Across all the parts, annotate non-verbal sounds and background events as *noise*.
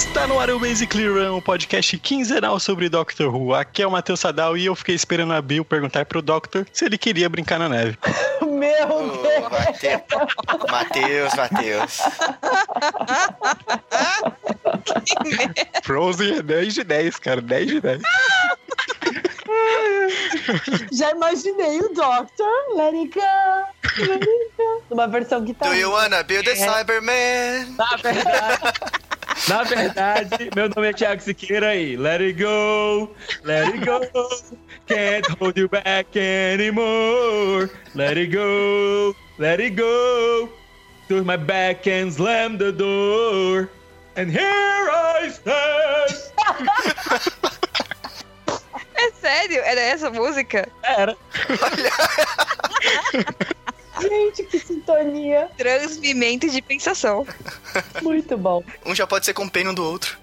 Está no ar o Basically Run, o podcast quinzenal sobre Doctor Who. Aqui é o Matheus Sadal e eu fiquei esperando a Bill perguntar pro Doctor se ele queria brincar na neve. *laughs* Meu Ô, Deus! Matheus, Matheus. *laughs* Frozen é 10 de 10, cara, 10 de 10. *laughs* Já imaginei o Doctor, let it go, let it go. Numa versão que tá. Do you wanna build a Cyberman? Na verdade, na verdade, meu nome é Thiago Siqueira e let it go, let it go, can't hold you back anymore. Let it go, let it go, to my back and slam the door. And here I stand. É sério? Era essa música? Era. Que *laughs* sintonia. Transmimento de pensação. *laughs* Muito bom. Um já pode ser companion do outro.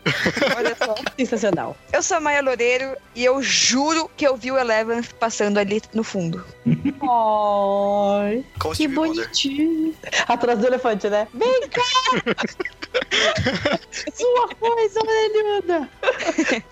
Olha só. Sensacional. Eu sou a Maia Loureiro e eu juro que eu vi o Eleven passando ali no fundo. Ai, que Stevie Wonder. bonitinho. Atrás do elefante, né? Vem cá! *laughs* Sua coisa orelhuda!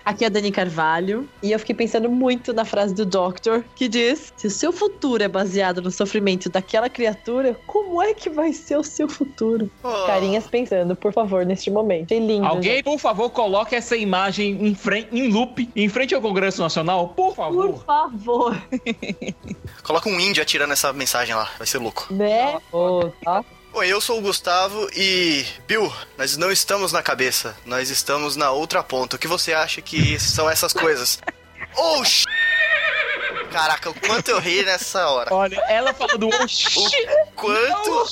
Aqui é a Dani Carvalho e eu fiquei pensando muito na frase do Doctor que diz: se o seu futuro é baseado no sofrimento daquela criatura, como é que vai ser o seu futuro? Oh, Carinhas pensando, por favor, neste momento. Achei lindo. Alguém, por favor, coloque essa imagem em, frente, em loop, em frente ao Congresso Nacional, por favor. Por favor, *laughs* Coloca um índio atirando essa mensagem lá, vai ser louco. né? Ô, tá? Oi, eu sou o Gustavo e. Bill, nós não estamos na cabeça, nós estamos na outra ponta. O que você acha que são essas coisas? *laughs* Oh, sh... Caraca, o quanto eu ri nessa hora. Olha, ela falou do oxi. O quanto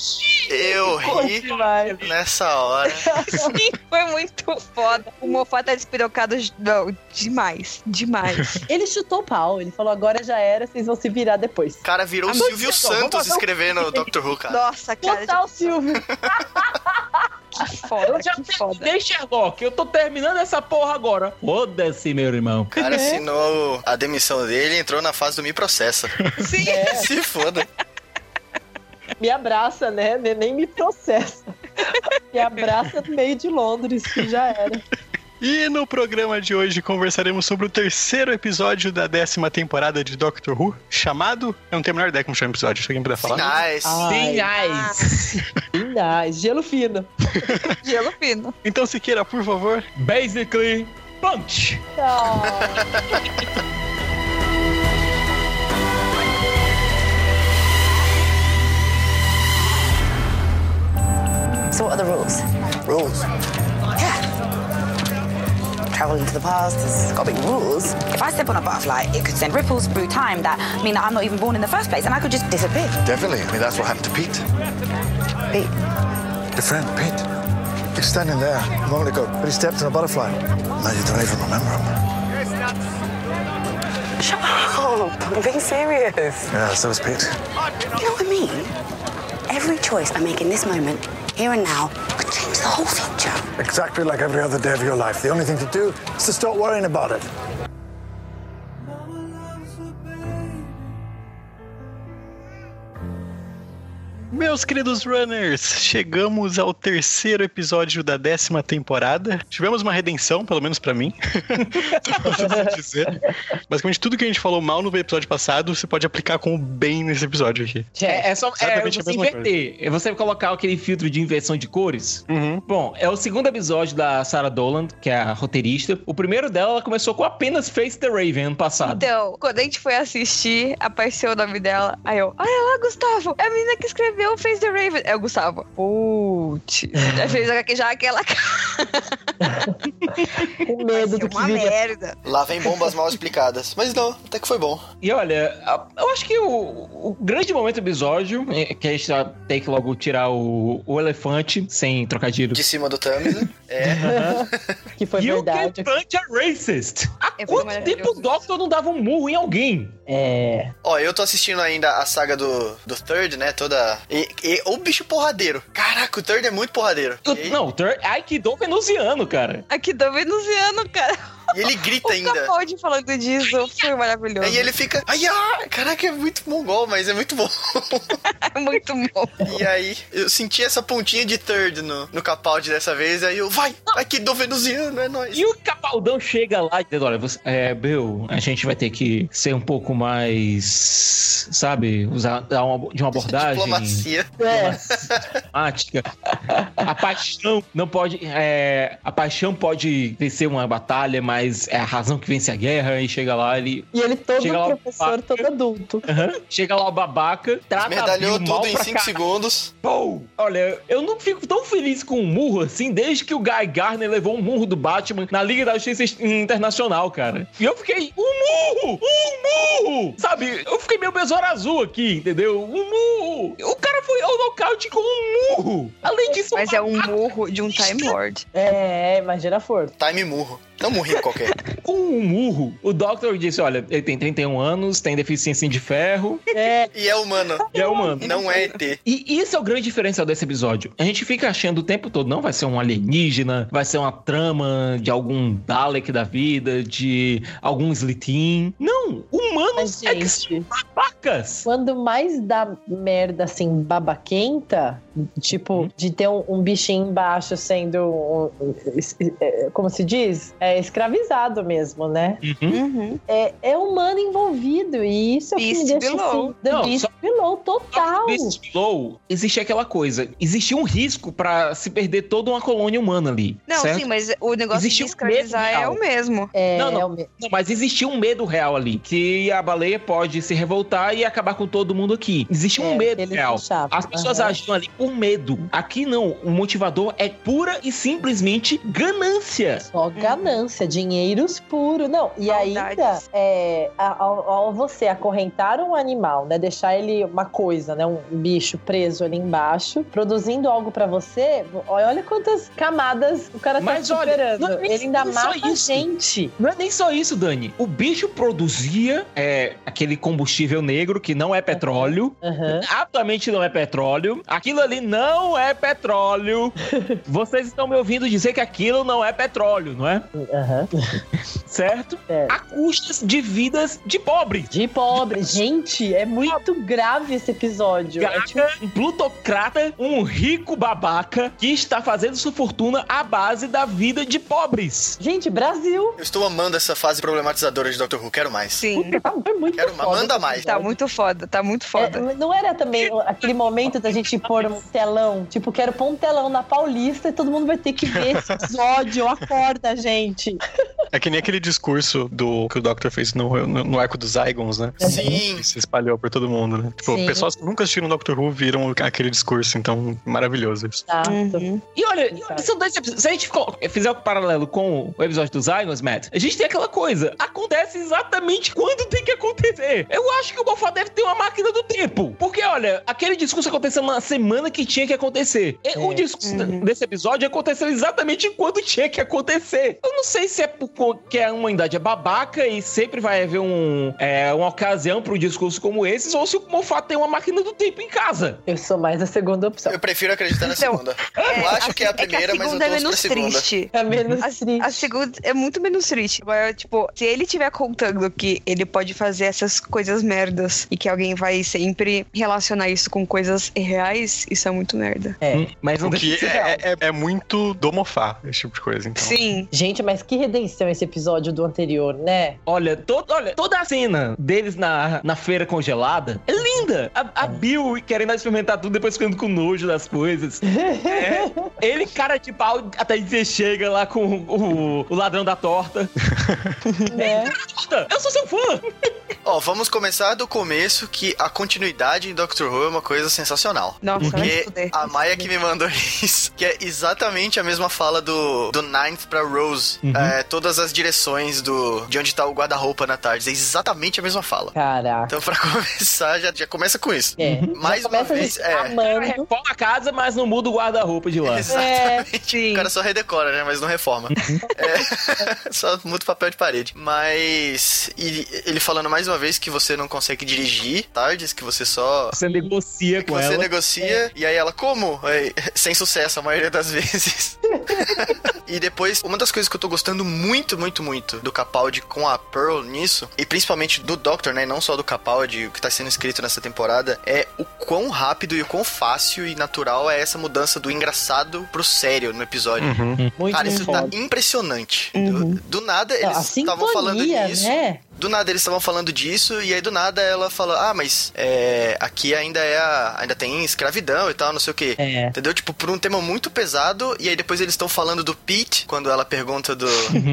eu ri Vai. nessa hora. Sim, foi muito foda. O Mofá tá despirocado não, demais. Demais. *laughs* Ele chutou o pau, ele falou: agora já era, vocês vão se virar depois. O cara virou o Silvio Santos escrevendo Doctor Who, cara. Nossa, cara. Total, Silvio. *laughs* Que foda, Eu já que foda. terminei, Sherlock. Eu tô terminando essa porra agora. Foda-se, meu irmão. O cara assinou a demissão dele e entrou na fase do me processa. *laughs* Sim. É, Se foda. me abraça, né? Nem- Nem me processa. Me abraça no meio de Londres, que já era. E no programa de hoje conversaremos sobre o terceiro episódio da décima temporada de Doctor Who, chamado. Eu não tenho a menor ideia como chama o episódio, se alguém puder falar. Ai. nice. Ah, gelo fino. *laughs* Gelo fino. Então, Siqueira, por favor, Basically, punch. So what are the rules? Rules. Travel into the past, there's got to be rules. If I step on a butterfly, it could send ripples through time that mean that I'm not even born in the first place and I could just disappear. Definitely. I mean, that's what happened to Pete. Pete, Your friend, Pete. He's standing there a moment ago, but he stepped on a butterfly. Now you don't even remember him. shut up. I'm being serious. Yeah, so is Pete. You know what I mean? Every choice I make in this moment, here and now, could change the whole future. Exactly like every other day of your life. The only thing to do is to stop worrying about it. Meus queridos runners, chegamos ao terceiro episódio da décima temporada. Tivemos uma redenção, pelo menos pra mim. *laughs* Dizer. Basicamente, tudo que a gente falou mal no episódio passado, você pode aplicar com o bem nesse episódio aqui. É, é só é, você inverter. É você colocar aquele filtro de inversão de cores. Uhum. Bom, é o segundo episódio da Sarah Doland, que é a roteirista. O primeiro dela, ela começou com apenas Face the Raven ano passado. Então, quando a gente foi assistir, apareceu o nome dela. Aí eu, olha lá, Gustavo, é a menina que escreveu Face the Raven. É o Gustavo. Putz. Já fez já aquela *laughs* Com medo do que uma viria. merda. Lá vem bombas mal explicadas. Mas não, até que foi bom. E olha, eu acho que o, o grande momento do episódio é que a gente tem que logo tirar o, o elefante, sem trocadilho. De cima do Thames, né? É. *laughs* Que foi You verdade. can punch a racist. Há É, quanto tempo o Doctor não dava um murro em alguém? É. Ó, eu tô assistindo ainda a saga do, do Third, né? Toda. E, e o bicho porradeiro. Caraca, o Third é muito porradeiro. O- Não, o Tur- Aikido venusiano, cara. Aqui do venusiano, cara. E ele grita O ainda. Capaldi falando disso foi maravilhoso. Aí ele fica. Ai, ai, caraca, é muito mongol, mas é muito bom. É *laughs* muito bom. E aí, eu senti essa pontinha de Third no, no Capaldi dessa vez. Aí eu, vai, aqui do venusiano, é nóis. E o Capaldão chega lá e diz: Olha, você, é, Bill, a gente vai ter que ser um pouco mais. Sabe? Usar dar uma, de uma abordagem. Diplomacia. É. diplomática. A paixão não pode. é, a paixão pode vencer uma batalha, mas é a razão que vence a guerra. E chega lá, ele. E ele todo Chega professor, babaca. todo adulto. aham, chega lá o babaca, trata Medalhou Bill tudo em pra 5 cá. segundos. Pô, olha, eu não fico tão feliz com um murro assim desde que o Guy Garner levou um murro do Batman na Liga da Justiça Internacional, cara. E eu fiquei, um murro! Um murro! Sabe, eu fiquei meio besouro azul aqui, entendeu? Um murro! O cara foi ao nocaute com um murro! Além disso, Mas é um murro de um Time Lord. É, imagina a força. Time murro. Não murrinho qualquer. *laughs* com um murro, o Doctor disse, olha, ele tem 31 anos, tem deficiência de ferro É, E é humano. e é humano. Não é ET. E isso é o grande diferencial desse episódio. A gente fica achando o tempo todo, não vai ser um alienígena, vai ser uma trama de algum Dalek da vida, de algum Slitin. Não, humanos mas, é que são gente, babacas. quando mais dá merda assim, babaquenta, tipo, de ter um, um bichinho embaixo sendo, um- um- é, como se diz? É escravizado mesmo, né? Uhum. Uhum. É, é humano envolvido, e isso é o que me Beast deixa below. assim, Não, Beast só- below, total. Nesse Below, existe aquela coisa. Existia um risco pra se perder toda uma colônia humana ali. Não, certo? sim, mas o negócio Existe de um escravizar medo é o mesmo. É, Não, não. é o me- Não, mas existia um medo real ali. Que a baleia pode se revoltar e acabar com todo mundo aqui. Existe um é, medo real. As pessoas Aham. agiam ali por medo. Aqui não. O motivador é pura e simplesmente ganância. Só ganância, dinheiros puro. Não, e Maldades. ainda, é, a- ao, ao você acorrentar um animal, né? Deixar ele uma coisa, né? Um bicho preso ali embaixo, produzindo algo pra você, olha quantas camadas o cara tá Mas olha, superando. não é ele ainda mata isso. gente. Não é nem só isso, Dani. O bicho produzia é, aquele combustível negro que não é petróleo. Absolutamente não é petróleo. Aquilo ali não é petróleo. *laughs* Vocês estão me ouvindo dizer que aquilo não é petróleo, não é? Aham. Certo? É. A custas de vidas de pobres. De pobre. Gente, é muito grave esse episódio. É tipo, Gaga, um plutocrata, um rico babaca que está fazendo sua fortuna à base da vida de pobres. gente, Brasil. Eu estou amando essa fase problematizadora de Doctor Who. Quero mais. Sim. Foi muito Quero mais. foda Manda mais. Tá muito foda, tá muito É, foda. não era também aquele momento da gente pôr um telão? Tipo, quero pôr um telão na Paulista e todo mundo vai ter que ver esse episódio. Acorda, gente. É que nem aquele discurso do que o Doctor fez no, no, no arco dos Zygons, né? Sim. Que se espalhou por todo mundo, né? Tipo, Sim. pessoas que nunca assistiram Doctor Who viram aquele discurso, então maravilhoso isso. Tá. Uhum. E olha, Exato. são dois episódios. Se a gente ficou- fizer o paralelo com o episódio dos Zygons, Matt, a gente tem aquela coisa. Acontece exatamente quando tem que acontecer. Eu acho que o Moffat deve ter uma máquina do tempo. Porque, olha, aquele discurso aconteceu na semana que tinha que acontecer. E O É. discurso Uhum. desse episódio aconteceu exatamente quando tinha que acontecer. Eu não sei se é porque a humanidade é babaca e sempre vai haver um, é, uma ocasião para um discurso como esse, ou se o Moffat tem uma máquina do tempo em casa. Eu sou mais a segunda opção. Eu prefiro acreditar na Então, segunda. Eu acho que é a primeira, é a mas eu segunda é menos segunda. triste. É menos A, triste. a segunda é muito menos triste. Agora, tipo, se ele tiver contando que ele pode fazer essas coisas merdas e que alguém vai sempre relacionar isso com coisas reais, isso é muito merda. É. Hum, Mas não que é, é, é muito do Mofá, esse tipo de coisa. Então. Sim. Gente, mas que redenção esse episódio do anterior, né? Olha, to- olha, toda a cena deles na, na feira congelada é linda. A, a Bill querendo experimentar tudo, depois ficando com nojo das coisas. *laughs* É. Ele, cara de pau, até que você chega lá com o, o ladrão da torta. *laughs* né? Torta, eu sou seu fã! Ó, vamos começar do começo, que a continuidade em Doctor Who é uma coisa sensacional. Nossa, Porque a Maia que me mandou *laughs* isso, que é exatamente a mesma fala do, do Ninth pra Rose. É, todas as direções do de onde tá o guarda-roupa na tarde. É exatamente a mesma fala. Caraca. Então, pra *laughs* começar, já, já começa com isso. É. Mais Já uma vez, é. amando. Reforma a casa, mas não muda o guarda-roupa de lá. Exatamente. sim. O cara só redecora, né? Mas não reforma. É, *laughs* só muda o papel de parede. Mas. E ele falando mais uma vez que você não consegue dirigir tardes, que você só. Você negocia com você ela. negocia, e aí ela, como? Aí, *laughs* sem sucesso a maioria das vezes. e depois, uma das coisas que eu tô gostando muito, muito, muito do Capaldi com a Pearl nisso, e principalmente do Doctor, né? Não só do Capaldi, o que tá sendo escrito nessa temporada, é o quão rápido e o quão fácil e natural é essa mudança do engraçado pro sério no episódio. Muito, Cara, isso muito tá foda. impressionante. Do, do nada, eles estavam falando disso. né? Do nada eles estavam falando disso, e aí do nada ela falou: Ah, mas é, aqui ainda é a, ainda tem escravidão e tal, não sei o que. É. Entendeu? Tipo, por um tema muito pesado, e aí depois eles estão falando do Pete, quando ela pergunta do,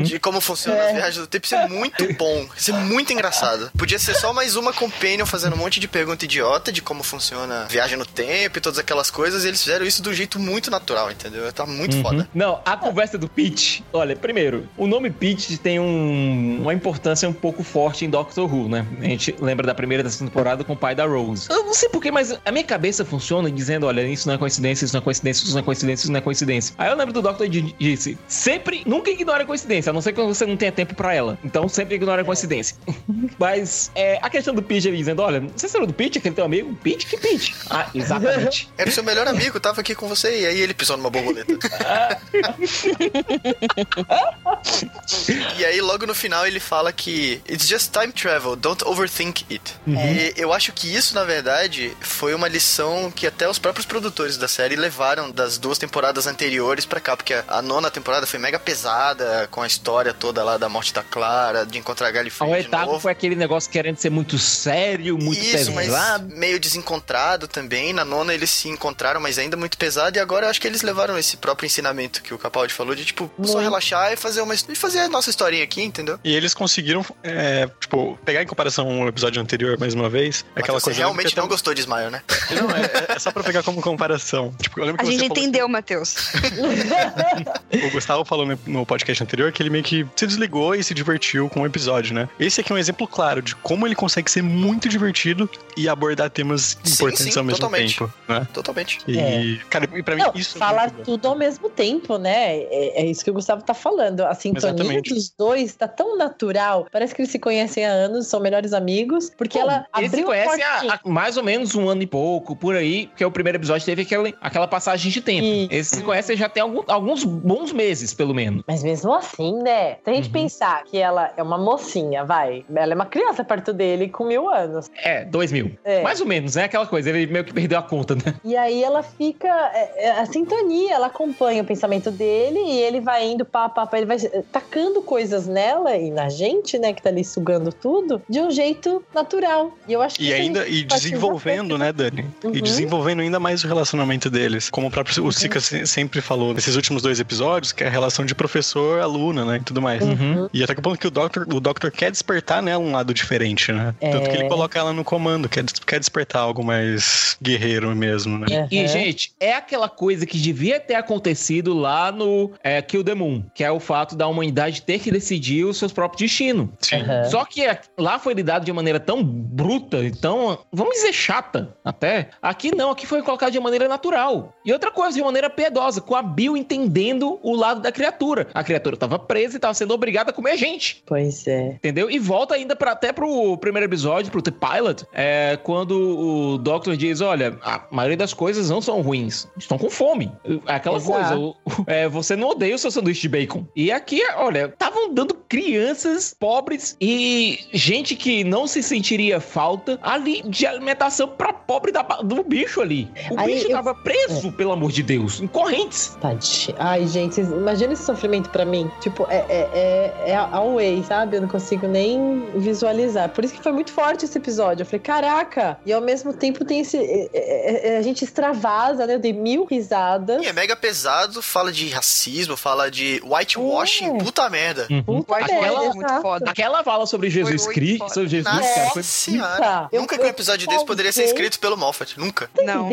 de como funciona as viagens do tempo. Isso é muito bom. Isso é muito engraçado. Podia ser só mais uma companion fazendo um monte de pergunta idiota de como funciona a viagem no tempo e todas aquelas coisas, e eles fizeram isso de um jeito muito natural, entendeu? Tá muito foda. Não, a conversa do Pete. Olha, primeiro, o nome Pete tem um- uma importância um pouco forte em Doctor Who, né? A gente lembra da primeira dessa temporada com o pai da Rose. Eu não sei porquê, mas a minha cabeça funciona dizendo: olha, isso não é coincidência, isso não é coincidência, isso não é coincidência, isso não é coincidência. Aí eu lembro do Doctor que disse: sempre, nunca ignore a coincidência, a não ser que você não tenha tempo pra ela. Então sempre ignore a coincidência. *laughs* mas é, a questão do Pete ele dizendo: olha, você lembra do Pete, aquele teu amigo? Pete? Que Pete? Ah, exatamente. *laughs* Era o seu melhor amigo, tava aqui com você, e aí ele pisou numa borboleta. *laughs* e aí, logo no final, ele fala que It's just time travel, don't overthink it. E eu acho que isso, na verdade, foi uma lição que até os próprios produtores da série levaram das duas temporadas anteriores pra cá, porque a, a nona temporada foi mega pesada, com a história toda lá da morte da Clara, de encontrar a A Gallifrey de oitava foi aquele negócio querendo ser muito sério, muito Isso, mas pesado. meio desencontrado também. Na nona eles se encontraram, mas ainda muito pesado. E agora eu acho que eles levaram esse próprio ensinamento que o Capaldi falou de, tipo, só Muito. relaxar e fazer uma e fazer a nossa historinha aqui, entendeu? E eles conseguiram, é, tipo, pegar em comparação ao episódio anterior mais uma vez. Aquela Mas você coisa. realmente porque não gostou de Smile, né? *laughs* Não, é, é só pra pegar como comparação. Tipo, A que gente você falou- entendeu, Matheus. *laughs* O Gustavo falou no, no podcast anterior que ele meio que se desligou e se divertiu com o episódio, né? Esse aqui é um exemplo claro de como ele consegue ser muito divertido e abordar temas Sim, importantes sim, ao mesmo totalmente. tempo, né? Totalmente. E, É. cara, e pra mim Não, isso é falar bom. tudo ao mesmo tempo, né? É, é isso que o Gustavo tá falando. A sintonia Exatamente. dos dois tá tão natural. Parece que eles se conhecem há anos, são melhores amigos. Porque ela Eles se abriu a conhecem portinha. há, há mais ou menos um ano e pouco, por aí, porque o primeiro episódio teve aquele, aquela passagem de tempo. Isso. Eles se conhecem já tem algum- alguns bons meses, pelo menos. Mas mesmo assim, né? Se a gente Uhum. pensar que ela é uma mocinha, vai. Ela é uma criança perto dele com mil anos. É, dois mil. É. Mais ou menos, né? Aquela coisa, ele meio que perdeu a conta, né? E aí ela fica. é, é, a sintonia, ela acompanha o pensamento dele e ele vai indo pá, pá, pá, ele vai eh, tacando coisas nela e na gente, né, que tá ali sugando tudo, de um jeito natural. E eu acho que E ainda e desenvolvendo, né, Dani? Uhum. E desenvolvendo ainda mais o relacionamento deles. Como o próprio o Sika se- sempre falou nesses últimos dois episódios, que é a relação de professor-aluna, né? E tudo mais. Uhum. E até que ponto que o Doctor, o Doctor quer despertar nela um lado diferente, né? É. Tanto que ele coloca ela no comando, quer, quer despertar algo mais guerreiro mesmo, né? E, Uhum. gente, é aquela coisa que devia ter acontecido lá no é, Kill the Moon, que é o fato da humanidade ter que decidir o seu próprio destino. Sim. Uhum. Só que lá foi lidado de maneira tão bruta e tão, vamos dizer, chata até. Aqui não, aqui foi colocado de maneira natural. E outra coisa, de maneira piedosa, com a Bill entendendo o lado da criatura. A criatura tava presa e tava sendo obrigada a comer gente. Pois é. Entendeu? E volta ainda pra, até pro primeiro episódio, pro The Pilot, é, quando o Doctor diz: Olha, a maioria das coisas não são ruins, estão com fome. É Aquela Exato. coisa, o- é, você não odeia o seu sanduíche de bacon. E aqui, olha, estavam dando crianças pobres e gente que não se sentiria falta ali de alimentação pra pobre da- do bicho ali. O Aí bicho eu- tava preso, pelo amor de Deus, em correntes. Tadinho. Ai, gente, imagina esse sofrimento pra mim. Tipo, é, é, é, é away, sabe? Eu não consigo nem visualizar. Por isso que foi muito forte esse episódio. Eu falei, caraca! E ao mesmo tempo tem esse. é, é, é, a gente extravasa, né? Eu dei mil risadas. E é mega pesado, fala de racismo, fala de whitewashing, É. puta merda. Puta parte aquela- foi muito foda. Aquela fala sobre Jesus Cristo, foda. sobre Jesus, Nossa cara, foi senhora. Eu- Nunca que um episódio desse poderia ser escrito pelo Moffat. Nunca. Não.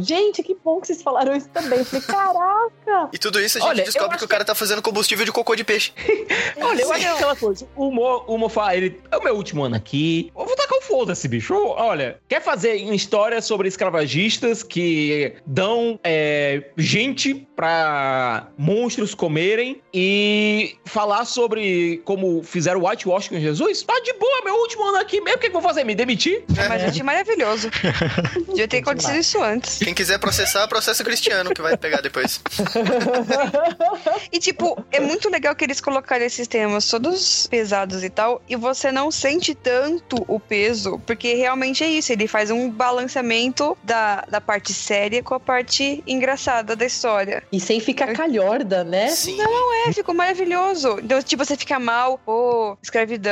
Gente, que bom que vocês falaram isso também. Eu falei, caraca! E tudo isso a gente Olha, descobre que o cara tá fazendo combustível de cocô de peixe. *laughs* Olha, eu acho que aquela coisa. O Mo, o Mo fala, ele é o meu último ano aqui. Eu vou tacar o foda-se, bicho. Olha, quer fazer uma história sobre escravagistas que dão é, gente pra monstros comerem e falar sobre como fizeram o whitewash com Jesus? Tá de boa, meu último ano aqui mesmo. O que, que eu vou fazer? Me demitir? Mas eu achei maravilhoso. *laughs* Devia ter acontecido isso antes. Quem quiser processar, processa o Cristiano, que vai pegar depois. *laughs* E, tipo, é muito legal que eles colocaram esses temas todos pesados e tal, e você não sente tanto o peso, porque realmente é isso, ele faz um balanceamento da, da parte séria com a parte engraçada da história. E sem ficar calhorda, né? Sim. É, ficou maravilhoso. Então, tipo, você fica mal, ô, escravidão,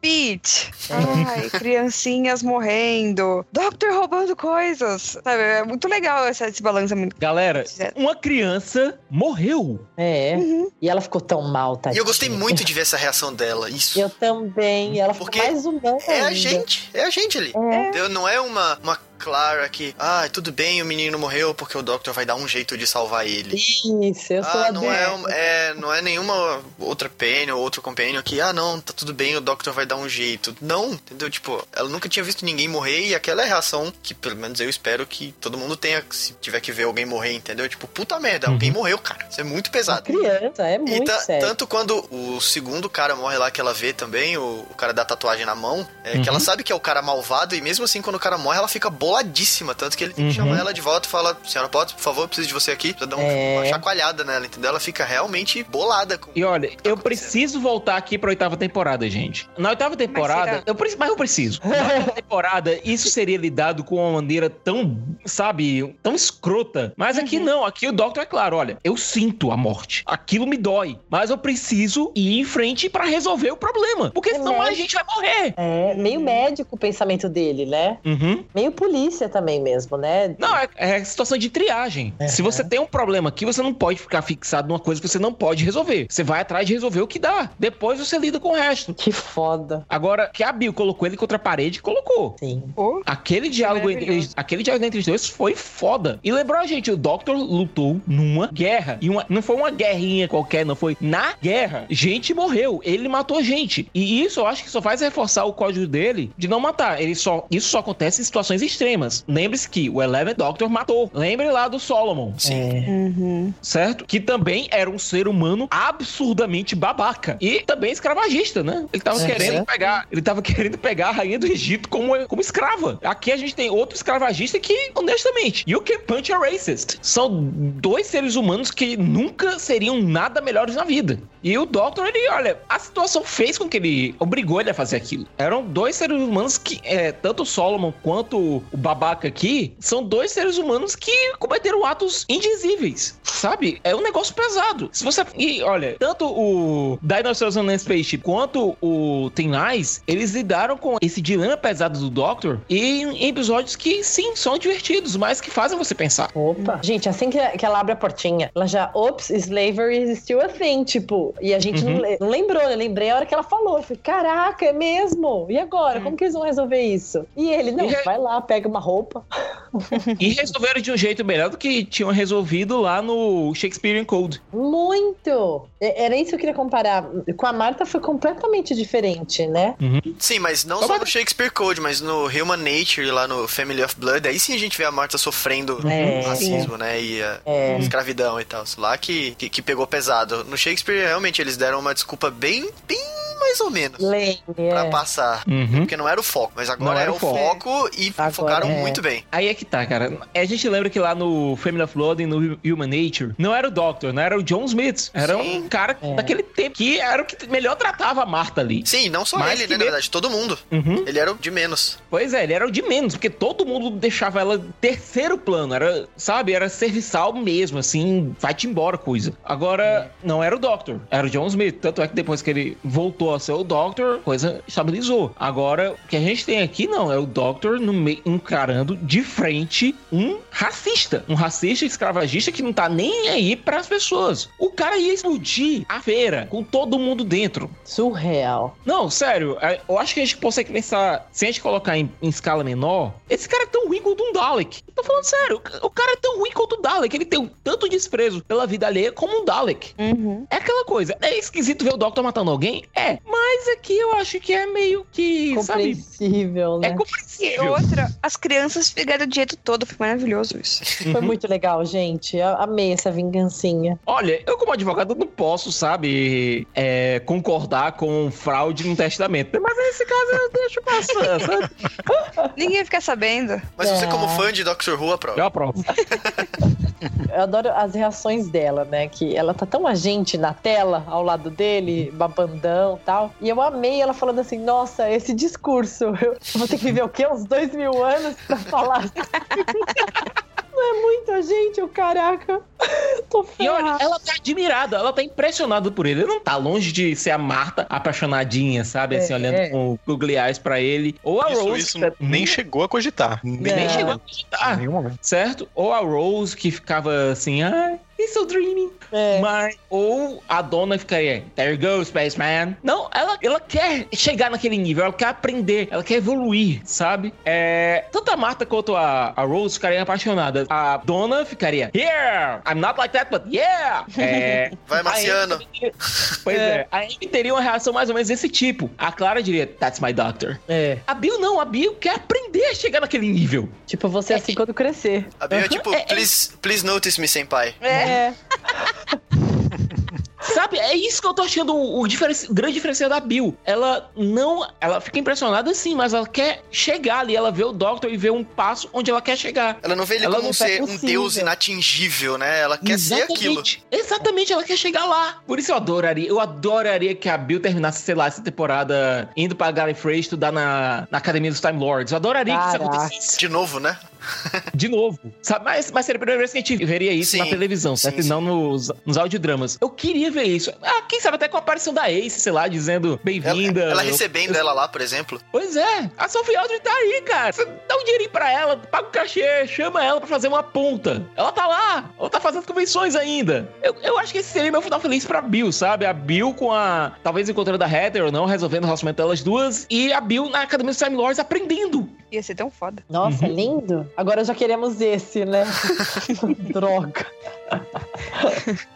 Pete, ai, *laughs* criancinhas morrendo, Doctor roubando coisas, sabe? É muito legal esse, esse balanceamento. Galera, Fizeram. uma criança morreu. É. E ela ficou tão mal, tá? E eu gostei muito de ver essa reação dela. Isso. Eu também. Ela ficou Porque mais humana É a ainda. gente. É a gente ali. Entendeu? Não é uma, uma Clara que, ah, tudo bem, o menino morreu porque o Doctor vai dar um jeito de salvar ele. Isso, eu sou Ah, a não é, é, não é nenhuma outra Penny ou outro companion que, ah, não, tá tudo bem, o Doctor vai dar um jeito. Não, entendeu? Tipo, ela nunca tinha visto ninguém morrer e aquela é a reação que, pelo menos, eu espero que todo mundo tenha, se tiver que ver alguém morrer, entendeu? Tipo, puta merda, alguém morreu, cara. Isso é muito pesado. Criança, é E muito ta- sério. tanto quando o segundo cara morre lá que ela vê também, o, o cara da tatuagem na mão, é que ela sabe que é o cara malvado e mesmo assim quando o cara morre ela fica boladíssima, tanto que ele tem que chamar ela de volta e fala, senhora Potts, por favor, eu preciso de você aqui, pra dar um- É. uma chacoalhada nela, entendeu? Ela fica realmente bolada com... E olha, eu acontecendo. preciso voltar aqui pra oitava temporada, gente. Na oitava temporada, será? eu preciso, mas eu preciso. Na oitava *laughs* temporada, isso seria lidado com uma maneira tão, sabe, tão escrota. Mas aqui não, aqui o Doctor é claro, olha, eu sinto a morte. Aquilo me dói, mas eu preciso ir em frente pra resolver o problema, porque senão né? a gente vai morrer. É, meio médico o pensamento dele, né? Uhum. Meio polícia também mesmo, né? Não, é, é situação de triagem. Se você tem um problema aqui, você não pode ficar fixado numa coisa que você não pode resolver. Você vai atrás de resolver o que dá. Depois você lida com o resto. Que foda. Agora, que a Bill colocou ele contra a parede, colocou. Sim. Pô, Aquele diálogo, entre, Maravilhoso. aquele diálogo entre os dois foi foda. E lembrou a gente, o Doctor lutou numa guerra. E uma- não foi uma guerrinha qualquer, não foi na guerra. Gente morreu, ele matou gente. E isso eu acho que só faz reforçar o código dele de não matar. Ele só, isso só acontece em situações extremas. Lembre-se que o Eleven Doctor matou. Lembre lá do Solomon, Sim. É. uhum. certo? Que também era um ser humano absurdamente babaca. E também escravagista, né? Ele tava É. querendo pegar, ele tava querendo pegar a rainha do Egito como, como escrava. Aqui a gente tem outro escravagista que, honestamente, You Can Punch a Racist. São dois seres humanos que nunca seriam nada melhores na vida. E o Doctor, ele, olha, a situação fez com que ele obrigou ele a fazer aquilo. Eram dois seres humanos que, é, tanto o Solomon quanto o babaca aqui, são dois seres humanos que cometeram atos indizíveis, sabe? É um negócio pesado. Se você. E olha, tanto o Dinosaurs on a Spaceship quanto o Tem Eyes, eles lidaram com esse dilema pesado do Doctor em, em episódios que, sim, são divertidos, mas que fazem você pensar. Opa. Gente, assim que, ela abre a portinha, ela já, ops, slavery is still a thing, tipo, e a gente Uhum. não, le- não lembrou, né? Lembrei a hora que ela falou. Eu falei, caraca, é mesmo? E agora? Como que eles vão resolver isso? E ele, não, E vai lá, pega uma roupa. E resolveram de um jeito melhor do que tinham resolvido lá no Shakespearean Code. Muito! É- Era isso que eu queria comparar. Com a Marta foi completamente diferente, né? Sim, mas não Só só vai- no Shakespeare Code, mas no Human Nature, lá no Family of Blood, aí sim a gente vê a Marta sofrendo É. racismo, né? E a É. escravidão e tal. Lá que, que, que pegou pesado. No Shakespeare, realmente, eles deram uma desculpa bem, bem mais ou menos. Lembre, Pra é. passar. Uhum. Porque não era o foco, mas agora Não é era o foco. foco, e Agora focaram é. muito bem. Aí é que tá, cara. A gente lembra que lá no Family of Blood e no Human Nature, não era o Doctor, não era o John Smith. Era Sim. um cara É. daquele tempo que era o que melhor tratava a Marta ali. Sim, não só Mais ele, né? Na verdade, todo mundo. Uhum. Ele era o de menos. Pois é, ele era o de menos, porque todo mundo deixava ela terceiro plano. Era, sabe, era serviçal mesmo, assim, vai-te embora coisa. Agora, não era o Doctor, era o John Smith. Tanto é que depois que ele voltou voltou a ser o Doctor, coisa estabilizou. Agora, o que a gente tem aqui não, é o Doctor no meio encarando de frente um racista. Um racista escravagista que não tá nem aí pras pessoas. O cara ia explodir a feira com todo mundo dentro. Surreal. Não, sério, é, eu acho que a gente consegue pensar, se a gente colocar em, em escala menor, esse cara é tão ruim quanto um Dalek. Eu tô falando sério, o, cara é tão ruim quanto o Dalek. Ele tem um tanto desprezo pela vida alheia como um Dalek. Uhum. É aquela coisa, é esquisito ver o Doctor matando alguém? É, mas aqui eu acho que é meio que, sabe, Compreensível, é né? E compreensível. outra, as crianças pegaram do jeito todo, foi maravilhoso isso. Foi muito legal, gente. Eu amei essa vingancinha. Olha, eu como advogado não posso, sabe, é, concordar com fraude no testamento. Mas nesse caso eu deixo passar, sabe? *laughs* Ninguém ia ficar sabendo. Mas você, É. como fã de Doctor Who, aprova. Eu aprovo. *laughs* Eu adoro as reações dela, né? Que ela tá tão agente na tela, ao lado dele, babandão e tal. E eu amei ela falando assim: nossa, esse discurso, *laughs* eu vou ter que viver o quê? Uns dois mil anos pra falar. *laughs* Não é muita gente, o caraca. Tô E olha, ela tá admirada, ela tá impressionada por ele. Ele não tá longe de ser a Marta apaixonadinha, sabe? Assim, É, olhando é. com googly eyes pra ele. Ou a Isso, Rose. isso que tá- nem chegou a cogitar. Nem, nem chegou a em acreditar, nenhum momento. certo? Ou a Rose que ficava assim, ai, he's so dreaming. É. Mas, ou a dona ficaria, there you go, Spaceman. Não, ela, ela quer chegar naquele nível, ela quer aprender, ela quer evoluir, sabe? É, tanto a Marta quanto a, a Rose ficariam apaixonadas. A dona ficaria, yeah, I'm not like that, but yeah. É, *laughs* Vai, Marciano. pois é. a Amy teria uma reação mais ou menos desse tipo. A Clara diria, that's my doctor. É. A Bill não, a Bill quer aprender a chegar naquele nível. Tipo, você assim quando crescer. A Bill é tipo, please, please notice me, senpai. É. É. *laughs* Sabe, é isso que eu tô achando o, o diferenci- o grande diferencial da Bill. Ela não. Ela fica impressionada sim, mas ela quer chegar ali. Ela vê o Doctor e vê um passo onde ela quer chegar. Ela não vê ele Ela como não ser um deus inatingível, né? Ela quer ser aquilo. Exatamente, ela quer chegar lá. Por isso eu adoraria. Eu adoraria que a Bill terminasse, sei lá, essa temporada indo pra Gallifrey estudar na, na Academia dos Time Lords. Eu adoraria que isso Caraca. acontecesse De novo, né? *laughs* de novo. Sabe? Mas, mas seria a primeira vez que a gente veria isso Sim, na televisão, sim, certo? E sim. não nos, nos audiodramas. Eu queria ver isso. Ah, quem sabe até com a aparição da Ace, sei lá, dizendo Ela, bem-vinda. ela Eu- recebendo ela lá, por exemplo. Pois é, a Sophie Aldrin tá aí, cara. Você dá um dinheirinho pra ela, paga o cachê, chama ela pra fazer uma ponta. Ela tá lá, ela tá fazendo convenções ainda. Eu, eu acho que esse seria meu final feliz pra Bill, sabe? A Bill com a. Talvez encontrando a Heather ou não, resolvendo o relacionamento delas duas. E a Bill na Academia dos Time Lords aprendendo. Ia ser tão foda. Nossa, Uhum. lindo. Agora já queremos esse, né? *laughs* Droga.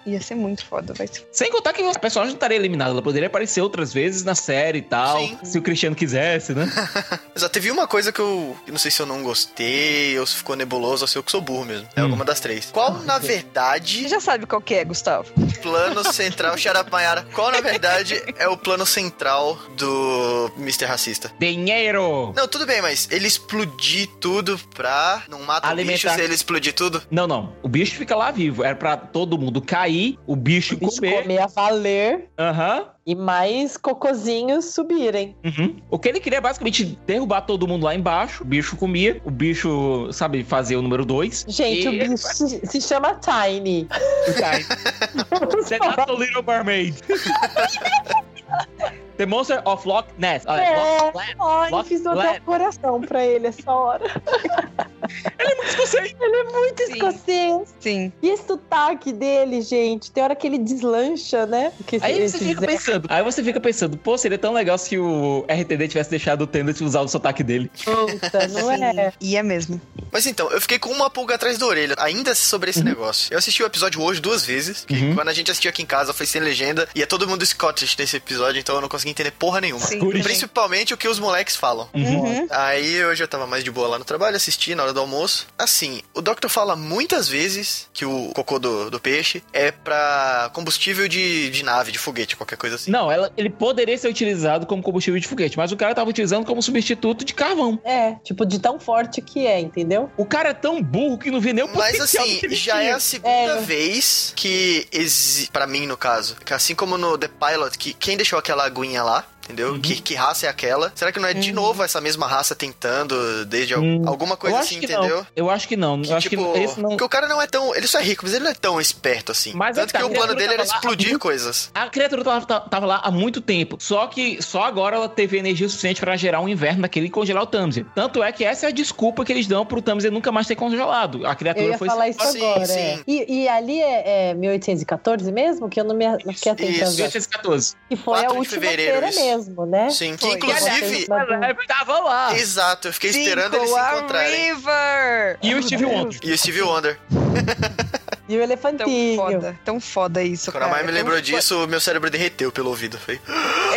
Ia ser muito foda, vai ser. Sem contar que a personagem não estaria eliminada. Ela poderia aparecer outras vezes na série e tal. Sim. Se o Cristiano quisesse, né? *laughs* Só teve uma coisa que eu. eu Não sei se eu não gostei, ou se ficou nebuloso, ou se eu que sou burro mesmo. É Hum. alguma das três. Qual, na Você verdade, já sabe qual que é, Gustavo. plano *laughs* central. Mayara. Qual, na verdade, é o plano central do Mr. Racista? Dinheiro! Não, tudo bem, mas ele explodir tudo pra. Não mata o Alimentar. bicho se ele explodir tudo? Não, não. O bicho fica lá vivo. Era pra todo mundo cair, o bicho, Bicho comer. comer a valer Aham. e mais cocozinhos subirem. Uhum. O que ele queria é basicamente derrubar todo mundo lá embaixo. O bicho comia. O bicho, sabe, fazer o número 2. Gente, o bicho se, se chama Tiny. *laughs* Você not the little mermaid. *laughs* *laughs* The Monster of Loch Ness. Olha, É. Loch Ness. Ai, Loch fiz até um coração pra ele essa hora. *laughs* Ele é muito escocês. Ele é muito Sim. escocês. Sim. E esse sotaque dele, gente, tem hora que ele deslancha, né? Que Aí você fica Zé- pensando, aí você fica pensando, pô, seria tão legal se o RTD tivesse deixado o Tendent usar o sotaque dele. Puta, não é? Ia mesmo. Mas então, eu fiquei com uma pulga atrás da orelha, ainda sobre esse negócio. Eu assisti o episódio hoje duas vezes, que Uhum. quando a gente assistiu aqui em casa foi sem legenda, e é todo mundo Scottish nesse episódio, então eu não consegui entender porra nenhuma. Sim. Principalmente o que os moleques falam. Uhum. Aí hoje eu tava mais de boa lá no trabalho, assisti na hora do almoço. Assim, o Doctor fala muitas vezes que o cocô do, do peixe é pra combustível de, de nave, de foguete, qualquer coisa assim. Não, ela, ele poderia ser utilizado como combustível de foguete, mas o cara tava utilizando como substituto de carvão. É, tipo, de tão forte que é, entendeu? O cara é tão burro que não vê nem o Mas assim, já é a segunda É. vez que para mim no caso, que assim como no The Pilot, que quem deixou aquela aguinha lá entendeu? Que, que raça é aquela? Será que não é de novo essa mesma raça tentando desde al- Hum, alguma coisa eu assim, entendeu? Não. Eu acho que não. Que, eu acho tipo, que esse não. porque o cara não é tão. Ele só é rico, mas ele não é tão esperto assim. Mas é Tanto que que tá, o plano dele era explodir muito- coisas. A criatura tava, tava- tava lá há muito tempo. Só que só agora ela teve energia suficiente pra gerar um inverno daquele e congelar o Tamsin. Tanto é que essa é a desculpa que eles dão pro Tamsin nunca mais ter congelado. A Eu criatura ia foi. falar isso Sim, agora. sim. é. E, e ali é, é 1814 mesmo? Que eu não me não fiquei atenta. Isso. às datas. 1814. Que foi a 4 de última fevereiro, feira isso. Mesmo, né? Sim, que Foi. inclusive. Tava lá. Exato, eu fiquei Sim, esperando eles se a encontrarem. River! E o Steve Wonder. E o Stevie Wonder. *laughs* E o Tão elefantinho. foda, tão foda isso, Quando a cara. mãe me Tão lembrou foda. disso, meu cérebro derreteu pelo ouvido. Foi. *gasps* *laughs*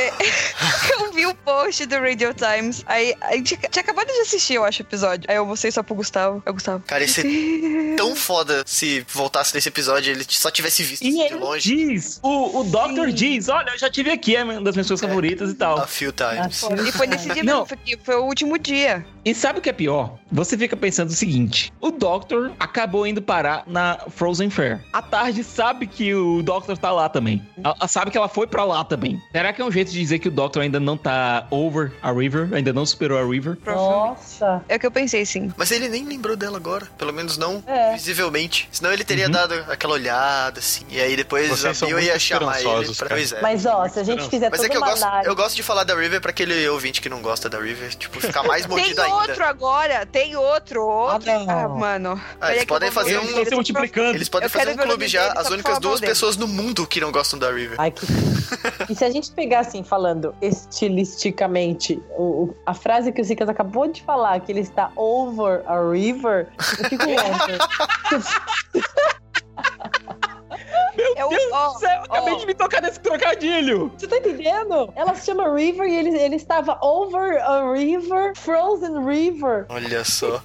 Eu vi o post do Radio Times. Aí a gente tinha acabado de assistir, eu acho, o episódio. Aí eu mostrei só pro Gustavo. É o Gustavo. Cara, ia ser *laughs* tão foda se voltasse nesse episódio e ele só tivesse visto E de ele longe. diz, o, o Doctor Sim. diz, olha, eu já tive aqui, é uma das minhas coisas favoritas e tal. A few times. E foi nesse dia Não. mesmo, foi o último dia. E sabe o que é pior? Você fica pensando o seguinte: o Doctor acabou indo parar na Frozen Fair. A tarde sabe que o Doctor tá lá também. Ela sabe que ela foi pra lá também. Será que é um jeito de dizer que o Doctor ainda não tá over a River? Ainda não superou a River? Nossa. É o que eu pensei, sim. Mas ele nem lembrou dela agora. Pelo menos não É. visivelmente. Senão ele teria dado aquela olhada, assim. E aí depois Vocês a Bill ia chamar ele pra. Pois é. Mas ó, se a gente fizer Mas toda é que eu uma gosto, eu gosto de falar da River pra aquele ouvinte que não gosta da River, tipo, ficar mais *laughs* mordido ainda. Outro agora, tem outro, outro. Ah. Ah, mano. Ah, eles podem fazer um- Eles estão se multiplicando. Eles podem Eu fazer um clube já, as únicas duas dele. pessoas no mundo que não gostam da River. Ai, que... *laughs* e se a gente pegar assim, falando estilisticamente, o, o- a frase que o Zicas acabou de falar, que ele está over a river, eu fico *laughs* over. *laughs* É o, Deus ó, do céu, eu acabei ó. de me tocar nesse trocadilho. Você tá entendendo? Ela se chama River e ele, ele estava over a river, frozen river. Olha só.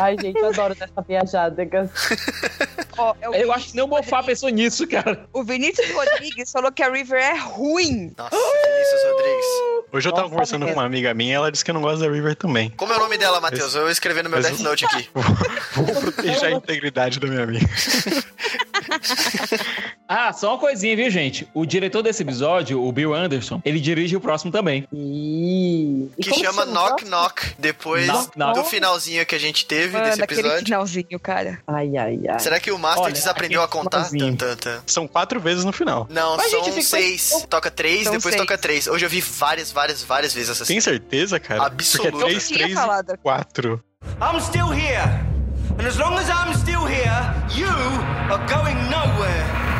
Ai, gente, eu adoro dessa viajada. *laughs* Ó, é o Eu acho que nem o Mofá pensou nisso, cara. O Vinícius Rodrigues falou que a River é ruim. Nossa, Vinícius Rodrigues. Hoje eu tava Nossa, conversando mesmo. com uma amiga minha ela disse que não gosta da River também. Como é o nome dela, Matheus? Eu vou escrever no meu Mas- Death Note aqui. *laughs* Vou proteger a integridade da minha amiga. *laughs* Ah, só uma coisinha, viu, gente? O diretor desse episódio, o Bill Anderson, ele dirige o próximo também. Ih. E Que chama Knock próximo? Knock, depois Knock, knock. do finalzinho que a gente teve Mano, desse episódio. finalzinho, cara. Ai, ai, ai. Será que o Masters Olha, aprendeu a contar? Tan, tan, tan. São quatro vezes no final. Não, Mas, são gente, fica- seis. Toca três, São depois seis. toca três. Hoje eu vi várias, várias, várias vezes essa Tem certeza, cara? Absoluta. Porque é 3, Eu tinha 3 e. 4. I'm still here. And as long as I'm still here, you are going nowhere.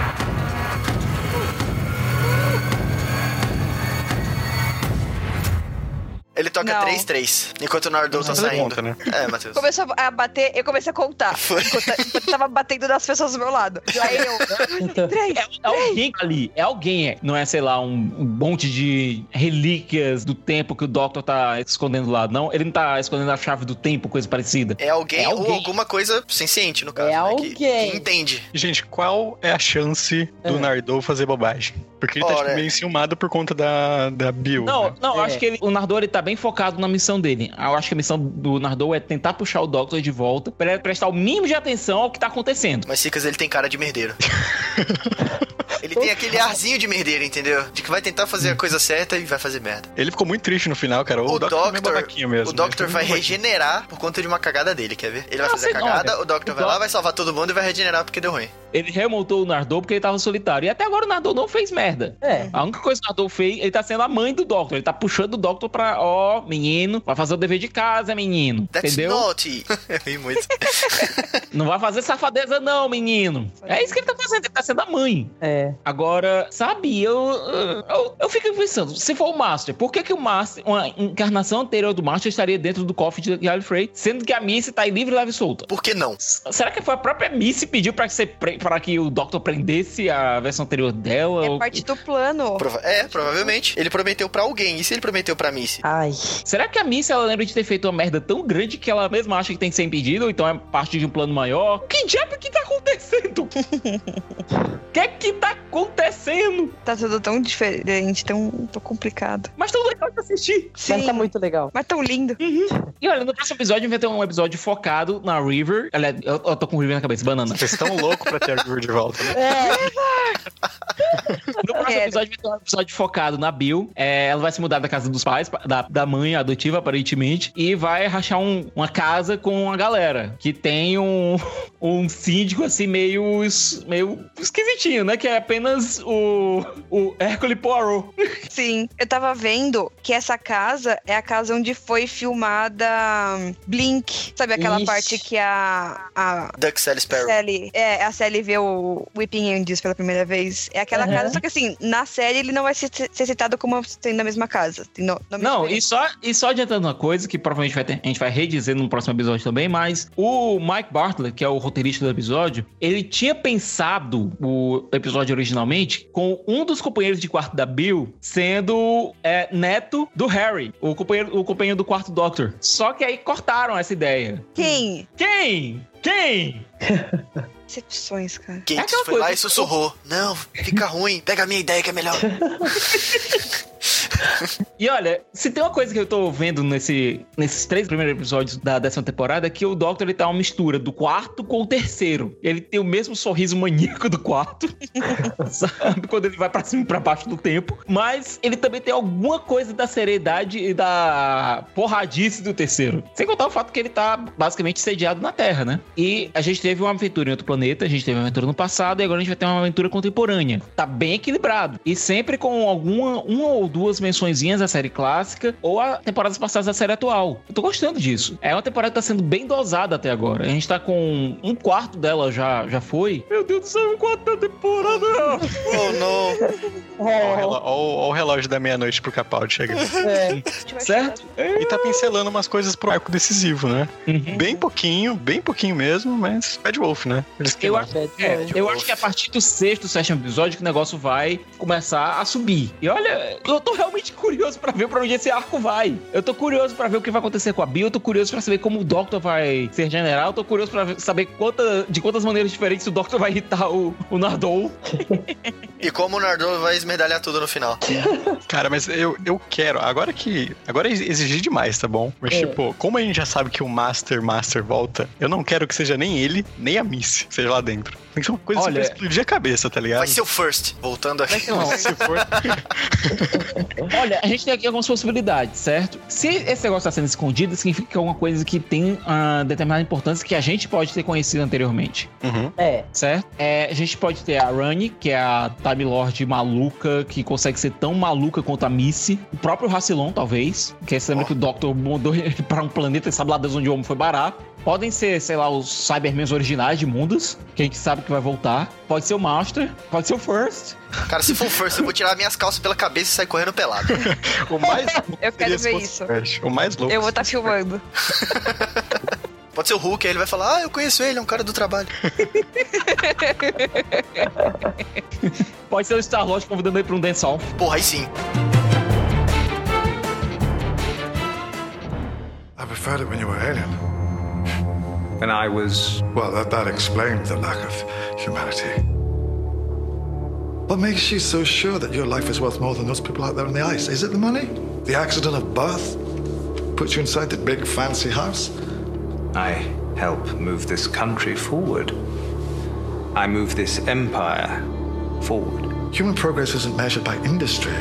Ele toca Não. três, três. Enquanto o Nardô tá saindo. conta, né? É, Matheus. Começou a bater, eu comecei a contar. *laughs* Foi. Enquanto, enquanto tava batendo nas pessoas do meu lado. Aí eu. *laughs* Três. É, é alguém ali, é alguém, é. não é, sei lá, um, um monte de relíquias do tempo que o Doctor tá escondendo lá, não. Ele não tá escondendo a chave do tempo, coisa parecida. É alguém, É ou alguém. alguma coisa senciente, no caso. É né? Que- alguém. Que, entende. Gente, qual é a chance do É. Nardô fazer bobagem? Porque ele tá Ora. tipo, meio enciumado por conta da, da Bill. Não, né? não, eu É. acho que ele- o Nardô ele tá bem focado na missão dele. Eu acho que a missão do Nardô é tentar puxar o Doctor de volta pra ele prestar o mínimo de atenção ao que tá acontecendo. Mas Cicas, ele tem cara de merdeiro. *laughs* ele tem aquele arzinho de merdeiro, entendeu? De que vai tentar fazer a coisa certa e vai fazer merda. Ele ficou muito triste no final, cara. O, O Doctor, é meio Doctor, mesmo. o Doctor Ele vai regenerar por conta de uma cagada dele, quer ver? Ele vai Ah, fazer a cagada, o Doctor O vai lá, Doc- vai salvar todo mundo e vai regenerar porque deu ruim. Ele remontou o Nardô porque ele tava solitário. E até agora o Nardô não fez merda. É. A única coisa que o Nardô fez, ele tá sendo a mãe do Doctor. Ele tá puxando o Doctor pra, ó, menino, vai fazer o dever de casa, menino. That's entendeu? naughty. *laughs* Eu ri muito. Não vai fazer safadeza, não, menino. É isso que ele tá fazendo, ele tá sendo a mãe. É. Agora, sabe, eu, eu, eu fico pensando, se for o Master, por que, que o Master, uma encarnação anterior do Master, estaria dentro do cofre de Gallifrey, sendo que a Missy tá aí livre, leve e solta? Por que não? S- Será que foi a própria Missy que pediu pra que, você pre- pra que o Doctor prendesse a versão anterior dela? É Ou- parte do plano. Prova- é, provavelmente. Ele prometeu pra alguém. E se ele prometeu pra Missy? Ai. Será que a Missy ela lembra de ter feito uma merda tão grande que ela mesma acha que tem que ser impedida, ou então é parte de um plano maior? Que diabo que tá acontecendo? O *laughs* que é que tá acontecendo? Tá tudo tão diferente, tão, tão complicado. Mas tão legal de assistir. Mas tá muito legal. Mas tão lindo. E olha, no próximo episódio vai ter um episódio focado na River. Aliás, eu, eu tô com o River na cabeça, banana. Vocês estão loucos pra ter a de volta, né? No próximo episódio vai ter um episódio focado na Bill. É, ela vai se mudar da casa dos pais, da, da mãe adotiva, aparentemente, e vai rachar um- uma casa com uma galera que tem um, *laughs* um síndico assim meio, meio esquisitinho, né? Que é apenas o, o Hercule Poirot. *laughs* Sim, eu tava vendo que essa casa é a casa onde foi filmada hum, Blink. Sabe aquela Ixi. parte que a, a Duck Sally Sparrow. Sally, é, a Sally vê o Whipping Angels pela primeira vez. É aquela Aham. casa, só que assim, na série ele não vai ser, ser citado como sendo da mesma casa. No- Não, e só, e só adiantando uma coisa que provavelmente vai ter- a gente vai redizer no próximo episódio também, mas o Mike Bartlett, que é o roteirista do episódio, ele tinha pensado o episódio originalmente com um dos companheiros de quarto da Bill sendo é, neto do Harry, o companheiro, o companheiro do quarto Doctor. Só que aí cortaram essa ideia. Quem? Quem? Quem? Decepções, cara. Gates aquela foi lá e sussurrou. Não, fica ruim. Pega a minha ideia que é melhor. *laughs* E olha, se tem uma coisa que eu tô vendo nesse, nesses três primeiros episódios da décima temporada é que o Doctor ele tá uma mistura do quarto com o terceiro. Ele tem o mesmo sorriso maníaco do quarto, *laughs* sabe? Quando ele vai pra cima e pra baixo do tempo. Mas ele também tem alguma coisa da seriedade e da porradice do terceiro. Sem contar o fato que ele tá basicamente sediado na Terra, né? E a gente teve uma aventura em outro planeta, a gente teve uma aventura no passado e agora a gente vai ter uma aventura contemporânea. Tá bem equilibrado. E sempre com alguma, uma ou duas mençõezinhas da série clássica ou a temporadas passadas da série atual. Eu tô gostando disso. É uma temporada que tá sendo bem dosada até agora. A gente tá com um quarto dela já, já foi. Meu Deus do céu, um quarto da temporada! *laughs* oh, não. Ó, o relo- ó o- relógio da meia-noite pro Capaldi chegando. É. *laughs* Certo? E tá pincelando umas coisas pro arco decisivo, né? Uhum. Bem pouquinho, bem pouquinho mesmo, mas Bad Wolf, né? Eu acho, Bad é, Wolf. eu acho que a partir do sexto, sétimo episódio que o negócio vai começar a subir. E olha, eu tô realmente curioso pra ver pra onde esse arco vai. Eu tô curioso pra ver o que vai acontecer com a Bill, eu tô curioso pra saber como o Doctor vai ser general, eu tô curioso pra ver- saber quanta, de quantas maneiras diferentes o Doctor vai irritar o, o Nardole. *laughs* E como o Nardone vai esmerdalhar tudo no final. *laughs* Cara, mas eu, eu quero. Agora que. Agora é exigir demais, tá bom? Mas, É. tipo, como a gente já sabe que o Master Master volta, eu não quero que seja nem ele, nem a Miss, seja lá dentro. Tem que ser uma coisa Olha- pra explodir a cabeça, tá ligado? Vai ser o First, voltando aqui. Não, Se for. Olha, a gente tem aqui algumas possibilidades, certo? Se esse negócio tá sendo escondido, significa que é alguma coisa que tem ah, determinada importância que a gente pode ter conhecido anteriormente. Uhum. É. certo? É, a gente pode ter a Rani, que é a Time Lord maluca, que consegue ser tão maluca quanto a Missy. O próprio Rassilon, talvez. Que você lembra Ó. que o Doctor mandou *laughs* ele pra um planeta e sabe lá Deus onde o homem foi barato. Podem ser, sei lá, os Cybermans originais de Mundas, que a gente sabe que vai voltar. Pode ser o Master, pode ser o First. Cara, se for o First, eu vou tirar minhas calças pela cabeça e sair correndo pelado. *laughs* O mais louco Eu quero ver isso. o Flash. O mais louco. Eu vou estar filmando. *laughs* Pode ser o Hulk, aí ele vai falar, ah, eu conheço ele, é um cara do trabalho. *laughs* Pode ser o Star-Lord convidando ele pra um dance-off. Porra, aí sim. I preferred it when you were alien. When I was Well, that, that explained the lack of humanity. What makes you so sure that your life is worth more than those people out there on the ice? Is it the money? The accident of birth? Puts you inside that big fancy house? I help move this country forward. I move this empire forward. Human progress isn't measured by industry.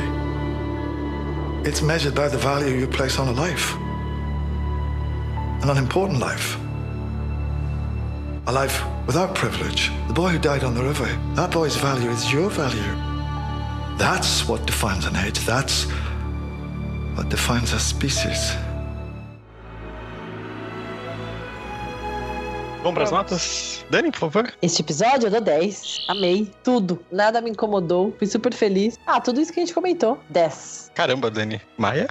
It's measured by the value you place on a life. An unimportant life. A life without privilege. The boy who died on the river, that boy's value is your value. That's what defines an age. That's what defines a species. Vamos pras notas? Dani, por favor. Este episódio eu dou 10. Amei. Tudo. Nada me incomodou. Fui super feliz. Ah, tudo isso que a gente comentou. 10. Caramba, Dani. Maia?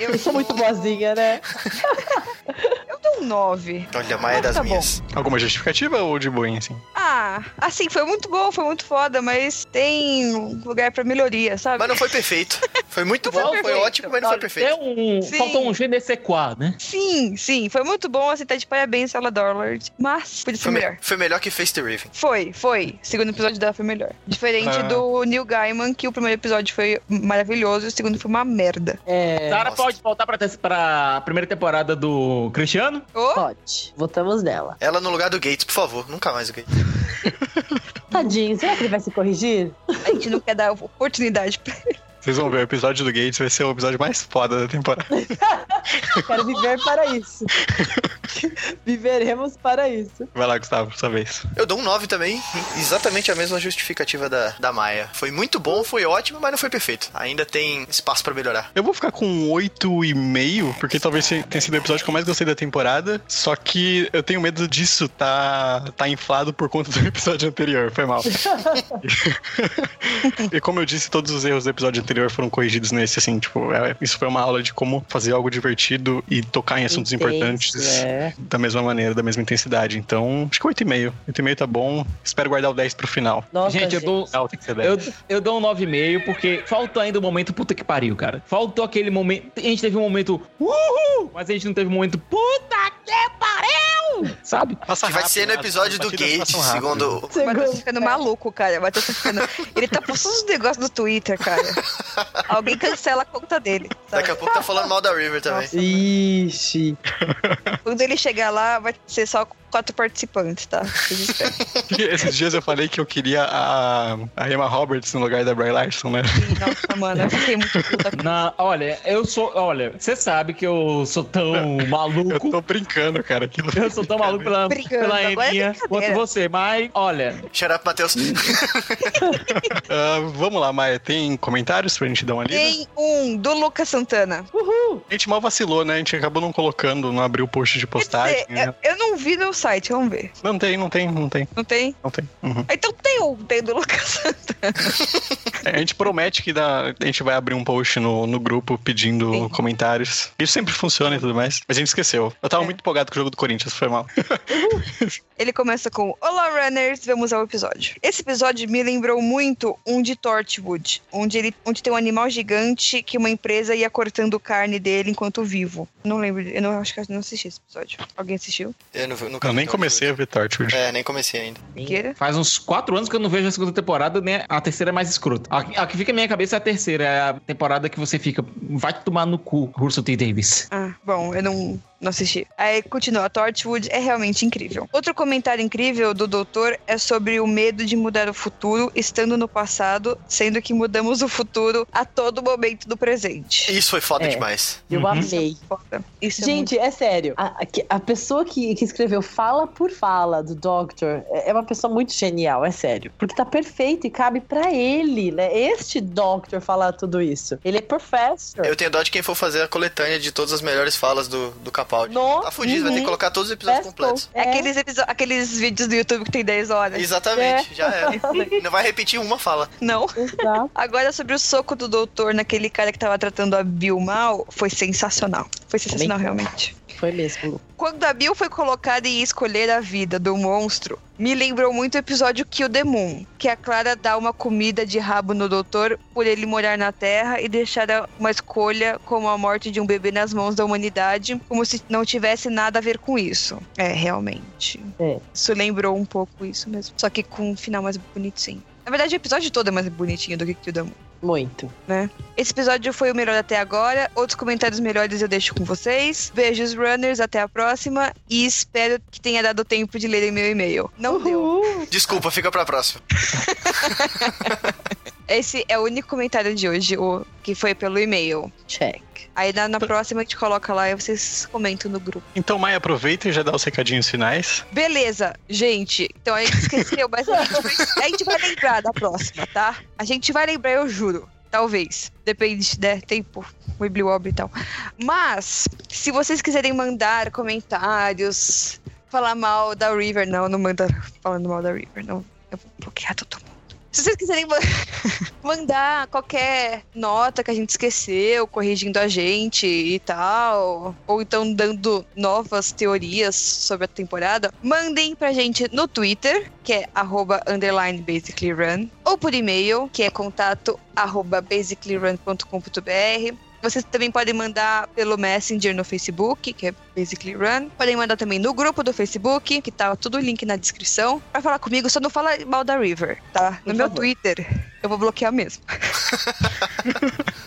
Eu sou muito boazinha, né? *laughs* Dou um 9. Olha, a Maia é das Tá bom. minhas. Alguma justificativa ou de boinha, assim? Ah, assim, foi muito bom, foi muito foda, mas tem lugar pra melhoria, sabe? Mas não foi perfeito. Foi muito *laughs* bom, foi foi ótimo, mas não foi É perfeito. um, Sim. faltou um GDC4, né? Sim, sim, foi muito bom, assim, tá de parabéns, Sala Dollard. Mas podia ser Foi, me- melhor. foi melhor que Face the Raven. Foi, foi. O segundo episódio dela foi melhor. Diferente Ah. do Neil Gaiman, que o primeiro episódio foi maravilhoso e o segundo foi uma merda. É. Sara pode voltar pra, pra primeira temporada do Cristiano? Ô, Pode. Votamos nela. Ela no lugar do Gates, por favor. Nunca mais o Gates. Tadinho, será que ele vai se corrigir? A gente não quer dar oportunidade pra ele. Vocês vão ver, o episódio do Gates vai ser o episódio mais foda da temporada. *laughs* Quero viver para isso. *laughs* Viveremos para isso. Vai lá, Gustavo, sua vez. Eu dou um 9 também, exatamente a mesma justificativa da, da Maia. Foi muito bom, foi ótimo, mas não foi perfeito. Ainda tem espaço pra melhorar. Eu vou ficar com um 8,5, porque talvez tenha sido o episódio que eu mais gostei da temporada. Só que eu tenho medo disso tá, tá inflado por conta do *laughs* episódio anterior. Foi mal. e como eu disse, todos os erros do episódio anterior foram corrigidos nesse, assim, tipo, é- isso foi uma aula de como fazer algo divertido e tocar em assuntos Intenso, importantes é. da mesma maneira, da mesma intensidade. Então, acho que 8,5. 8,5 tá bom. Espero guardar o 10 pro final. Nossa, Gente, eu dou, Não, tem que ser 10. eu, eu dou um 9,5 porque faltou ainda o momento puta que pariu, cara. Faltou aquele momento. A gente teve um momento uhul, mas a gente não teve um momento puta que pariu, sabe? Passa Que vai rápido, ser no as episódio do rápido. segundo. O Matheus tá ficando maluco, cara. O Matheus tá ficando. Ele tá postando uns negócios no Twitter, cara. *laughs* *laughs* Alguém cancela a conta dele. sabe? Daqui a pouco tá falando mal da River também. Ixi. Quando ele chegar lá, vai ser só quatro participantes, tá? *laughs* Esses dias eu falei que eu queria a, a Emma Roberts no lugar da Bray Larson, né? Nossa, mano, eu fiquei muito puta. Na, olha, eu sou. Olha, você sabe que eu sou tão *laughs* Eu maluco. tô brincando, cara. Aquilo... Eu sou tão maluco pela, Brincando, pela é quanto você, mas olha, Shut up, Matheus. *laughs* Ah, vamos lá, Maia. Tem comentários pra gente dar uma lida? Tem um do Lucas Santana. Uhul. A gente mal vacilou, né? A gente acabou não colocando, não abriu o post de Quer postagem. dizer, né? eu, eu não vi no site, vamos ver. Não tem, não tem, não tem, Não tem? não tem. Uhum. Então tem um, tem do Lucas Santana. *laughs* É, A gente promete que dá- a gente vai abrir um post no, no grupo pedindo Sim. comentários. Isso sempre funciona e tudo mais. Mas a gente esqueceu. Eu tava É. muito empolgado com o jogo do Corinthians, foi mal. *laughs* Ele começa com Olá, runners, vamos ao episódio. Esse episódio me lembrou muito um de Torchwood, onde, ele, onde tem um animal gigante que uma empresa ia cortando carne dele enquanto vivo. Não lembro, eu não acho que eu não assisti esse episódio. Alguém assistiu? Eu não, nunca Eu nem Torchwood. comecei a ver Torchwood. É, nem comecei ainda. Queira? faz uns quatro anos que eu não vejo a segunda temporada, né? A terceira é mais escrota. A, a que fica na minha cabeça é a terceira, é a temporada que você fica. Vai tomar no cu, Russell T. Davis. Ah, bom, eu não, não assisti. Aí continua, Torchwood é realmente incrível. Outro comentário incrível do doutor é sobre o medo de mudar o futuro estando no passado, sendo que mudamos o futuro a todo momento do presente. Isso foi foda É. demais. Eu Uhum. amei. Foda. Isso é Gente, é sério. A, a- pessoa que, que escreveu fala por fala do Doctor é é uma pessoa muito genial, é sério. Porque tá perfeito e cabe pra ele, né? Este Doctor falar tudo isso. Ele é professor. Eu tenho dó de quem for fazer a coletânea de todas as melhores falas do, do Capaldi. Tá fudido, vai ter que uhum. colocar todos os episódios Best completos. É. Aqueles, episo- aqueles vídeos do YouTube que tem 10 horas. Exatamente, já era. *laughs* Não vai repetir uma fala. Não. Exato. Agora, sobre o soco do doutor naquele cara que tava tratando a Bill mal, foi sensacional. Foi sensacional, Também. realmente. Foi mesmo. Quando a Bill foi colocada em escolher a vida do monstro, me lembrou muito o episódio Kill the Moon, que a Clara dá uma comida de rabo no doutor por ele morar na Terra e deixar uma escolha como a morte de um bebê nas mãos da humanidade, como se não tivesse nada a ver com isso. É, realmente. É. Isso lembrou um pouco isso mesmo. Só que com um final mais bonitinho. Na verdade, o episódio todo é mais bonitinho do que Kill the Moon. Muito. Esse episódio foi o melhor até agora. Outros comentários melhores eu deixo com vocês. Beijos, runners. Até a próxima. E espero que tenha dado tempo de lerem meu e-mail. Não deu. Uhul. Desculpa, fica pra próxima. *laughs* Esse é o único comentário de hoje, o que foi pelo e-mail. Check. Aí na, na próxima a gente coloca lá e vocês comentam no grupo. Então, Maia, aproveita e já dá os recadinhos finais. Beleza, gente. Então a gente esqueceu, mas a gente, vai, a gente vai lembrar da próxima, tá? A gente vai lembrar, eu juro. Talvez. Depende, né? Tempo. Wibbly wobbly e tal. Mas, se vocês quiserem mandar comentários, falar mal da River, não, não manda falando mal da River, não. Eu vou bloquear todo mundo. Se vocês quiserem ma- *laughs* mandar qualquer nota que a gente esqueceu, corrigindo a gente e tal, ou então dando novas teorias sobre a temporada, mandem pra gente no Twitter, que é arroba underline basicallyrun, ou por e-mail, que é contato arroba basicallyrun.com.br. Vocês também podem mandar pelo Messenger no Facebook, que é Basically Run. Podem mandar também no grupo do Facebook, que tá tudo o link na descrição. Pra falar comigo, só não fala mal da River, tá? No Por meu favor. Twitter, eu vou bloquear mesmo. *laughs*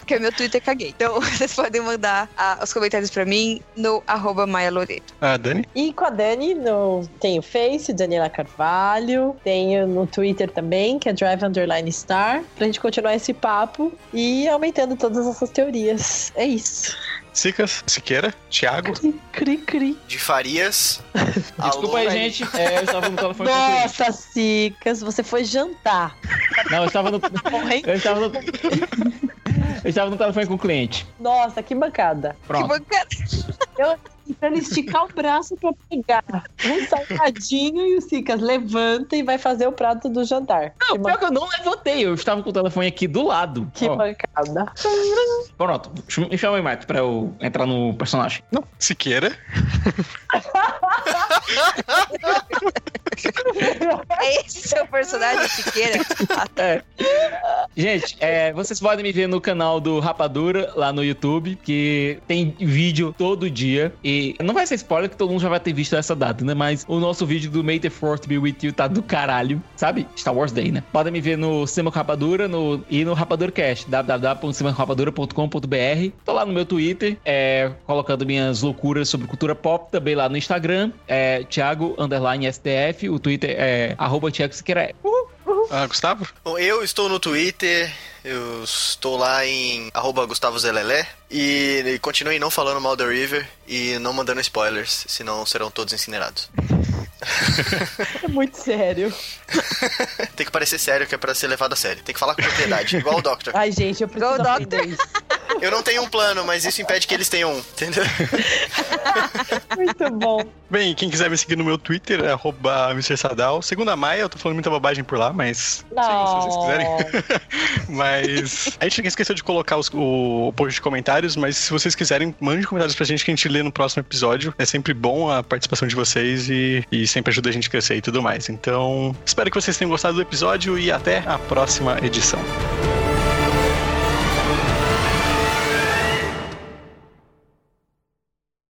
Porque meu Twitter caguei. Então, *laughs* vocês podem mandar ah, os comentários pra mim no arroba Maia Loreto. Ah, Dani? E com a Dani, no, tem o Face, Daniela Carvalho, tenho no Twitter também, que é Drive Underline Star, pra gente continuar esse papo e aumentando todas essas teorias. É isso. Sicas, Siqueira, Thiago. Cri, cri, cri. De Farias. *laughs* Desculpa aí, gente. É, eu estava no telefone com o cliente. Nossa, Cicas, você foi jantar. Não, eu estava no. Eu estava no. *laughs* Eu estava no telefone com o cliente. Nossa, que bancada. Que Pronto. bancada. *laughs* Eu tentando esticar o braço pra pegar um salgadinho e o Cicas levanta e vai fazer o prato do jantar. Não, que pior que eu não levantei. Eu estava com o telefone aqui do lado. Que Ó, bancada. pronto. Me chama aí, Matt, pra eu entrar no personagem. Não, Siqueira. *laughs* Esse é seu personagem, Siqueira? É. Gente, é, vocês podem me ver no canal do Rapadura, lá no YouTube, que tem vídeo todo dia. E não vai ser spoiler, que todo mundo já vai ter visto essa data, né? Mas o nosso vídeo do May the Fourth Be With You tá do caralho, sabe? Star Wars Day, né? Podem me ver no Cinema com Rapadura no, e no RapaduraCast, www.cinemacrapadura.com.br. Tô lá no meu Twitter, é, colocando minhas loucuras sobre cultura pop, também lá no Instagram, é Thiago Underline STF, o Twitter é arroba Thiago Siqueira. Uhul. Ah, Gustavo? Bom, eu estou no Twitter, eu estou lá em arroba Gustavo Zelelé e, e não falando mal da River e não mandando spoilers, senão serão todos incinerados. É muito sério. *laughs* Tem que parecer sério que é pra ser levado a sério. Tem que falar com propriedade, igual o Doctor. Ai, gente, eu preciso Go, aprender isso. Eu não tenho um plano, mas isso impede que eles tenham um, entendeu? *laughs* Muito bom. Bem, quem quiser me seguir no meu Twitter é arroba Mr. Sadal. Segundo a Maia, eu tô falando muita bobagem por lá, mas. Não. Sim, se vocês quiserem. *laughs* mas. A gente esqueceu de colocar os- o, o post de comentários, mas se vocês quiserem, mande comentários pra gente que a gente lê no próximo episódio. É sempre bom a participação de vocês e, e sempre ajuda a gente a crescer e tudo mais. Então, espero que vocês tenham gostado do episódio e até a próxima edição.